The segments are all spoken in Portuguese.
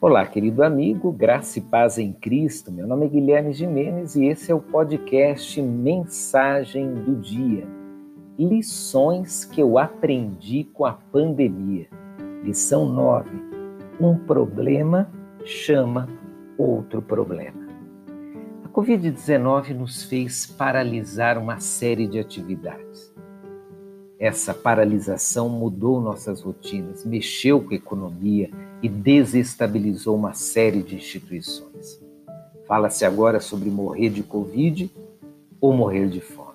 Olá, querido amigo, graça e paz em Cristo. Meu nome é Guilherme Jimenez e esse é o podcast Mensagem do Dia. Lições que eu aprendi com a pandemia. Lição 9. Um problema chama outro problema. A Covid-19 nos fez paralisar uma série de atividades. Essa paralisação mudou nossas rotinas, mexeu com a economia e desestabilizou uma série de instituições. Fala-se agora sobre morrer de Covid ou morrer de fome.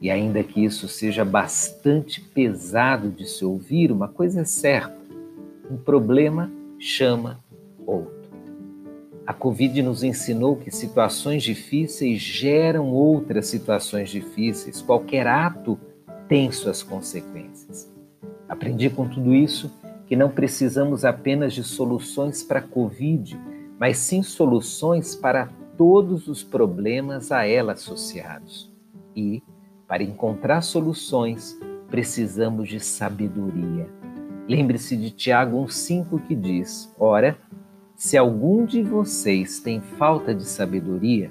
E ainda que isso seja bastante pesado de se ouvir, uma coisa é certa: um problema chama outro. A Covid nos ensinou que situações difíceis geram outras situações difíceis. Qualquer ato tem suas consequências. Aprendi com tudo isso que não precisamos apenas de soluções para a Covid, mas sim soluções para todos os problemas a ela associados. E, para encontrar soluções, precisamos de sabedoria. Lembre-se de Tiago 1,5 que diz: Ora, se algum de vocês tem falta de sabedoria,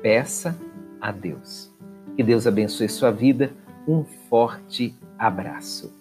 peça a Deus. Que Deus abençoe sua vida um forte abraço.